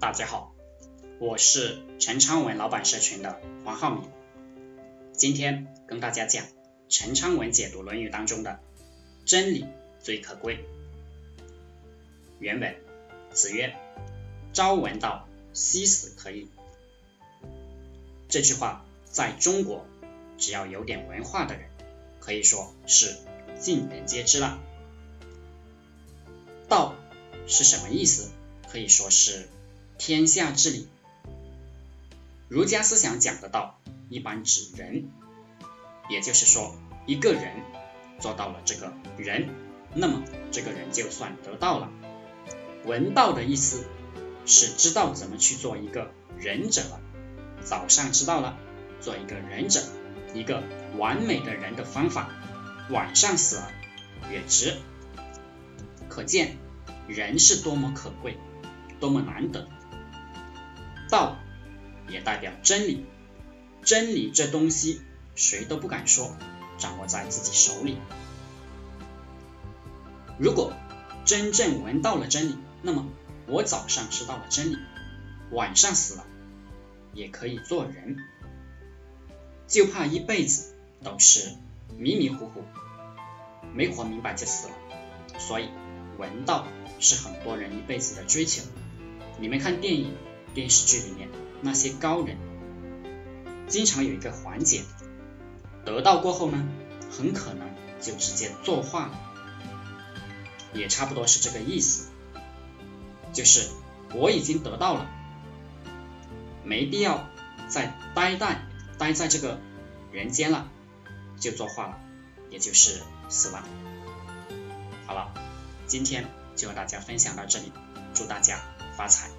大家好，我是陈昌文老板社群的黄浩明，今天跟大家讲陈昌文解读《论语》当中的“真理最可贵”。原文：子曰：“朝闻道，夕死可矣。”这句话在中国，只要有点文化的人，可以说是尽人皆知了。道是什么意思？可以说是天下之理。儒家思想讲的道，一般指人，也就是说，一个人做到了这个人，那么这个人就算得道了。闻道的意思是知道怎么去做一个仁者。早上知道了做一个仁者，一个完美的人的方法，晚上死了也值。可见人是多么可贵，多么难得。道也代表真理，真理这东西谁都不敢说，掌握在自己手里。如果真正闻到了真理，那么我早上知道了真理，晚上死了也可以做人，就怕一辈子都是迷迷糊糊，没活明白就死了。所以闻道是很多人一辈子的追求。你们看电影、电视剧里面那些高人，经常有一个环节，得到过后呢，很可能就直接作画了，也差不多是这个意思。就是我已经得到了，没必要再待在待在这个人间了，就作画了，也就是死了。好了，今天就和大家分享到这里，祝大家发财。